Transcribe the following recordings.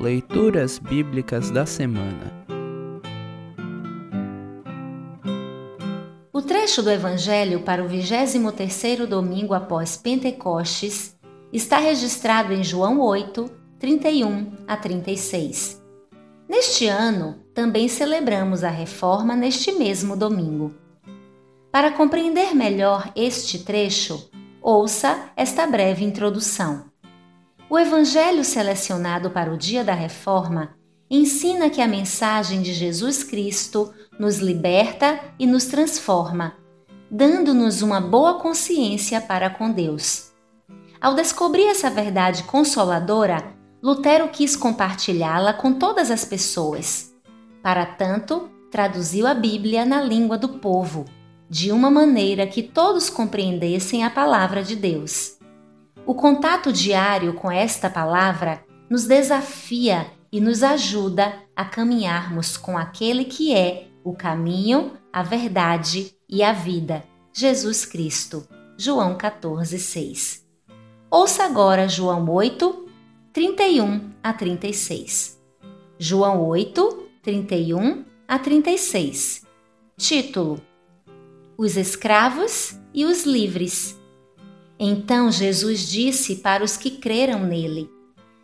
Leituras Bíblicas da Semana O trecho do Evangelho para o 23º domingo após Pentecostes está registrado em João 8, 31 a 36. Neste ano, também celebramos a reforma neste mesmo domingo. Para compreender melhor este trecho, ouça esta breve introdução. O evangelho selecionado para o dia da reforma ensina que a mensagem de Jesus Cristo nos liberta e nos transforma, dando-nos uma boa consciência para com Deus. Ao descobrir essa verdade consoladora, Lutero quis compartilhá-la com todas as pessoas. Para tanto, traduziu a Bíblia na língua do povo, de uma maneira que todos compreendessem a palavra de Deus. O contato diário com esta palavra nos desafia e nos ajuda a caminharmos com aquele que é o caminho, a verdade e a vida, Jesus Cristo. João 14, 6. Ouça agora João 8, 31 a 36. João 8, 31 a 36. Título: Os escravos e os livres. Então Jesus disse para os que creram nele: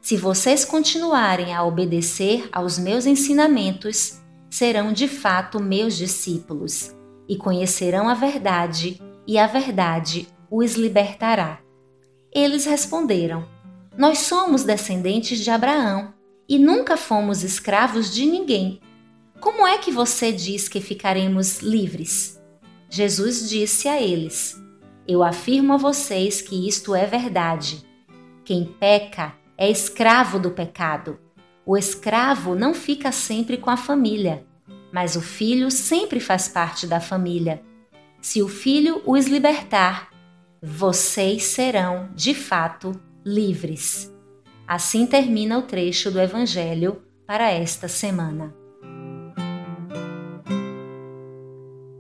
Se vocês continuarem a obedecer aos meus ensinamentos, serão de fato meus discípulos e conhecerão a verdade, e a verdade os libertará. Eles responderam: Nós somos descendentes de Abraão e nunca fomos escravos de ninguém. Como é que você diz que ficaremos livres? Jesus disse a eles: eu afirmo a vocês que isto é verdade. Quem peca é escravo do pecado. O escravo não fica sempre com a família, mas o filho sempre faz parte da família. Se o filho os libertar, vocês serão, de fato, livres. Assim termina o trecho do Evangelho para esta semana.